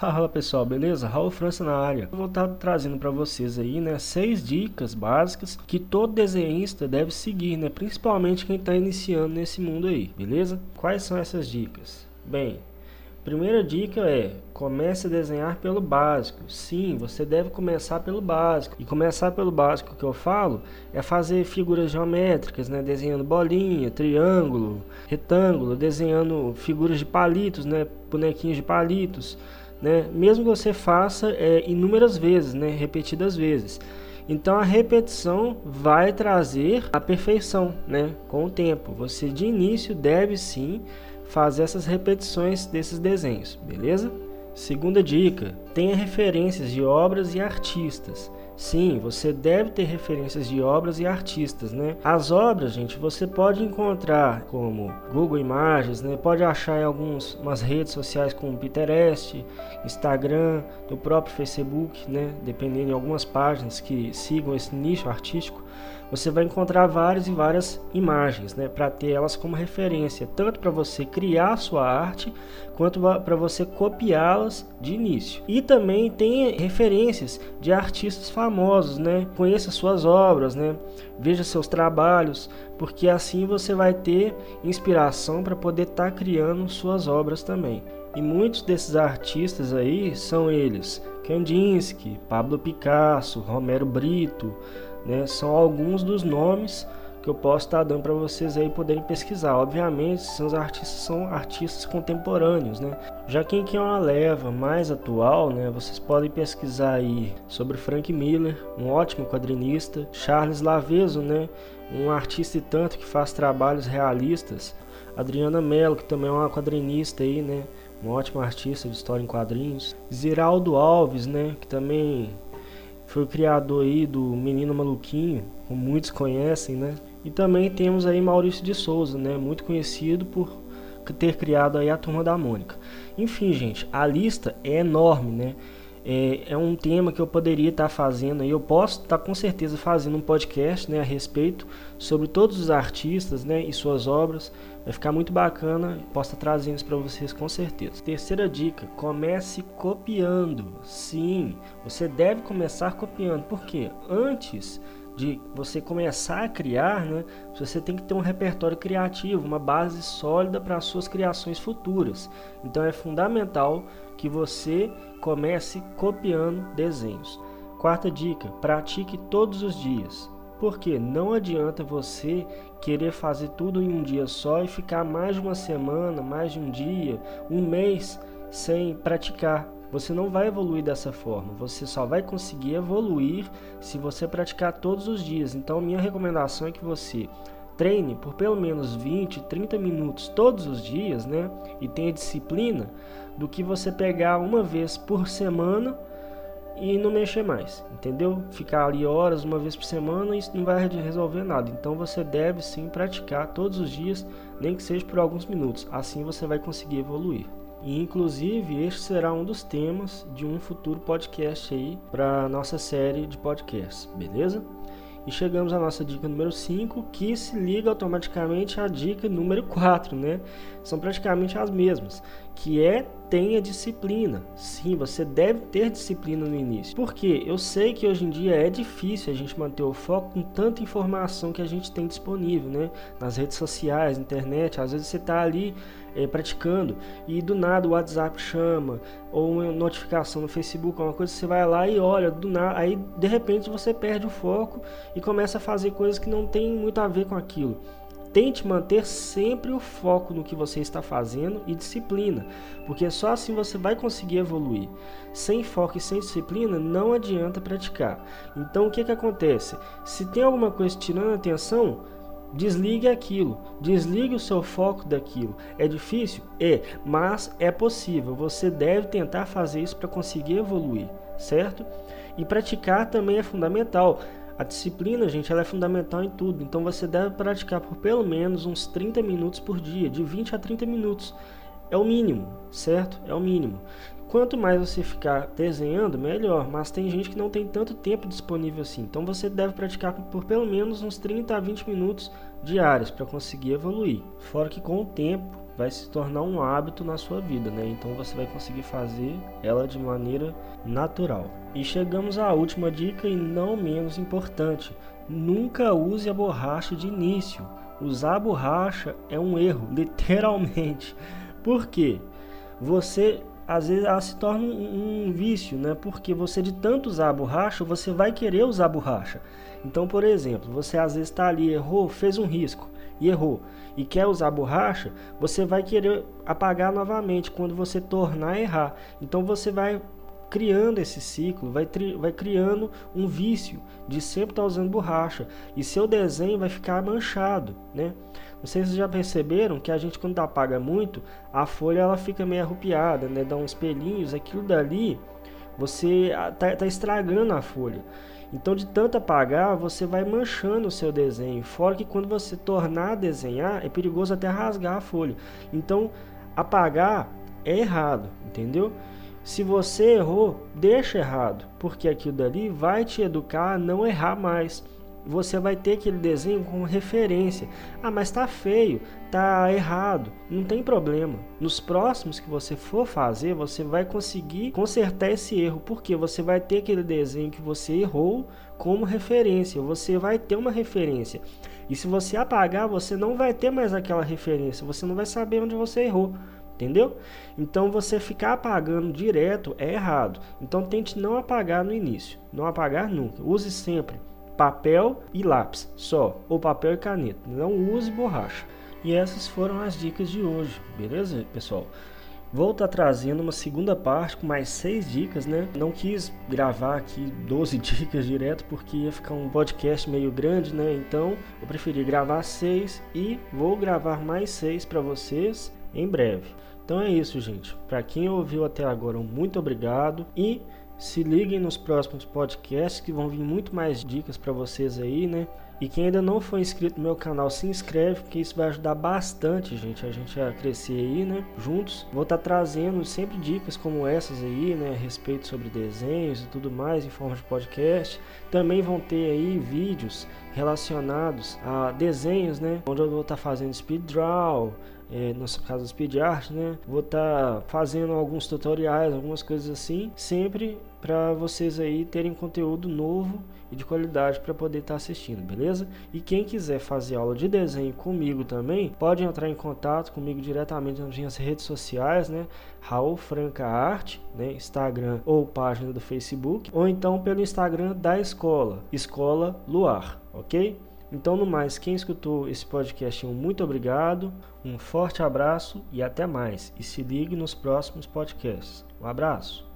Fala pessoal, beleza? Raul França na área. Vou estar trazendo para vocês aí, né, seis dicas básicas que todo desenhista deve seguir, né, principalmente quem está iniciando nesse mundo aí, beleza? Quais são essas dicas? Bem, Primeira dica é: comece a desenhar pelo básico. Sim, você deve começar pelo básico. E começar pelo básico que eu falo é fazer figuras geométricas, né? Desenhando bolinha, triângulo, retângulo, desenhando figuras de palitos, né? Bonequinhos de palitos, né? Mesmo que você faça é, inúmeras vezes, né? Repetidas vezes. Então a repetição vai trazer a perfeição, né? Com o tempo. Você de início deve sim fazer essas repetições desses desenhos, beleza? Segunda dica: tenha referências de obras e artistas. Sim, você deve ter referências de obras e artistas, né? As obras, gente, você pode encontrar como Google Imagens, né? Pode achar em algumas redes sociais como Pinterest, Instagram, no próprio Facebook, né? Dependendo de algumas páginas que sigam esse nicho artístico você vai encontrar várias e várias imagens, né, para ter elas como referência, tanto para você criar a sua arte, quanto para você copiá-las de início. E também tem referências de artistas famosos, né? Conheça suas obras, né? Veja seus trabalhos, porque assim você vai ter inspiração para poder estar tá criando suas obras também. E muitos desses artistas aí são eles: Kandinsky, Pablo Picasso, Romero Brito, né? São alguns dos nomes que eu posso estar dando para vocês aí poderem pesquisar. Obviamente, seus artistas são artistas contemporâneos, né? Já quem quer uma leva mais atual, né? Vocês podem pesquisar aí sobre Frank Miller, um ótimo quadrinista, Charles Lavezo, né? Um artista e tanto que faz trabalhos realistas, Adriana Mello, que também é uma quadrinista aí, né? Um ótimo artista de história em quadrinhos, Ziraldo Alves, né? Que também foi o criador aí do Menino Maluquinho, como muitos conhecem, né? E também temos aí Maurício de Souza, né? Muito conhecido por ter criado aí a Turma da Mônica. Enfim, gente, a lista é enorme, né? É, é um tema que eu poderia estar fazendo e eu posso estar com certeza fazendo um podcast né, a respeito sobre todos os artistas né, e suas obras. Vai ficar muito bacana, posso estar trazendo isso para vocês com certeza. Terceira dica: comece copiando. Sim, você deve começar copiando, porque antes de você começar a criar, né, você tem que ter um repertório criativo, uma base sólida para as suas criações futuras. Então é fundamental que você comece copiando desenhos. Quarta dica: pratique todos os dias. Porque não adianta você querer fazer tudo em um dia só e ficar mais de uma semana, mais de um dia, um mês sem praticar. Você não vai evoluir dessa forma. Você só vai conseguir evoluir se você praticar todos os dias. Então, minha recomendação é que você treine por pelo menos 20, 30 minutos todos os dias, né? E tenha disciplina do que você pegar uma vez por semana e não mexer mais, entendeu? Ficar ali horas, uma vez por semana, isso não vai resolver nada. Então você deve sim praticar todos os dias, nem que seja por alguns minutos. Assim você vai conseguir evoluir. E inclusive este será um dos temas de um futuro podcast aí para nossa série de podcasts, beleza? E chegamos à nossa dica número 5, que se liga automaticamente à dica número 4, né? São praticamente as mesmas, que é tenha disciplina. Sim, você deve ter disciplina no início. Porque eu sei que hoje em dia é difícil a gente manter o foco com tanta informação que a gente tem disponível, né? Nas redes sociais, internet, às vezes você está ali é, praticando e do nada o WhatsApp chama ou uma notificação no Facebook, uma coisa você vai lá e olha do nada, aí de repente você perde o foco e começa a fazer coisas que não tem muito a ver com aquilo. Tente manter sempre o foco no que você está fazendo e disciplina, porque só assim você vai conseguir evoluir. Sem foco e sem disciplina não adianta praticar. Então o que, que acontece? Se tem alguma coisa tirando a atenção, Desligue aquilo, desligue o seu foco daquilo. É difícil? É, mas é possível. Você deve tentar fazer isso para conseguir evoluir, certo? E praticar também é fundamental. A disciplina, gente, ela é fundamental em tudo. Então você deve praticar por pelo menos uns 30 minutos por dia, de 20 a 30 minutos. É o mínimo, certo? É o mínimo. Quanto mais você ficar desenhando, melhor, mas tem gente que não tem tanto tempo disponível assim. Então você deve praticar por pelo menos uns 30 a 20 minutos diários para conseguir evoluir. Fora que com o tempo vai se tornar um hábito na sua vida, né? Então você vai conseguir fazer ela de maneira natural. E chegamos à última dica e não menos importante: nunca use a borracha de início. Usar a borracha é um erro, literalmente. Por quê? Você às vezes ela se torna um, um, vício, né? Porque você de tanto usar a borracha, você vai querer usar a borracha. Então, por exemplo, você às vezes está ali, errou, fez um risco e errou e quer usar a borracha, você vai querer apagar novamente quando você tornar a errar. Então você vai criando esse ciclo, vai, vai criando um vício de sempre estar tá usando borracha e seu desenho vai ficar manchado, né? Não sei se vocês já perceberam que a gente quando apaga muito, a folha ela fica meio arrupiada, né? Dá uns pelinhos, aquilo dali você está tá estragando a folha. Então, de tanto apagar, você vai manchando o seu desenho. Fora que quando você tornar a desenhar, é perigoso até rasgar a folha. Então, apagar é errado, entendeu? Se você errou, deixa errado, porque aquilo dali vai te educar a não errar mais você vai ter aquele desenho como referência. Ah, mas tá feio, tá errado, não tem problema. Nos próximos que você for fazer, você vai conseguir consertar esse erro, porque você vai ter aquele desenho que você errou como referência. Você vai ter uma referência. E se você apagar, você não vai ter mais aquela referência, você não vai saber onde você errou. Entendeu? Então você ficar apagando direto é errado. Então tente não apagar no início, não apagar nunca. Use sempre papel e lápis só, ou papel e caneta. Não use borracha. E essas foram as dicas de hoje, beleza, pessoal? Vou estar tá trazendo uma segunda parte com mais seis dicas, né? Não quis gravar aqui 12 dicas direto porque ia ficar um podcast meio grande, né? Então eu preferi gravar seis e vou gravar mais seis para vocês em breve. Então é isso, gente. Para quem ouviu até agora, muito obrigado e se liguem nos próximos podcasts que vão vir muito mais dicas para vocês aí, né? E quem ainda não foi inscrito no meu canal, se inscreve, porque isso vai ajudar bastante, gente, a gente a crescer aí, né? Juntos. Vou estar tá trazendo sempre dicas como essas aí, né? A respeito sobre desenhos e tudo mais em forma de podcast. Também vão ter aí vídeos relacionados a desenhos, né? Onde eu vou estar tá fazendo speed draw, é, no caso Speed Art, né? Vou estar tá fazendo alguns tutoriais, algumas coisas assim, sempre para vocês aí terem conteúdo novo e de qualidade para poder estar tá assistindo, beleza? E quem quiser fazer aula de desenho comigo também, pode entrar em contato comigo diretamente nas minhas redes sociais, né? Raul Franca Arte, né? Instagram ou página do Facebook, ou então pelo Instagram da escola, Escola Luar, ok? Então, no mais, quem escutou esse podcast, um muito obrigado, um forte abraço e até mais. E se ligue nos próximos podcasts. Um abraço.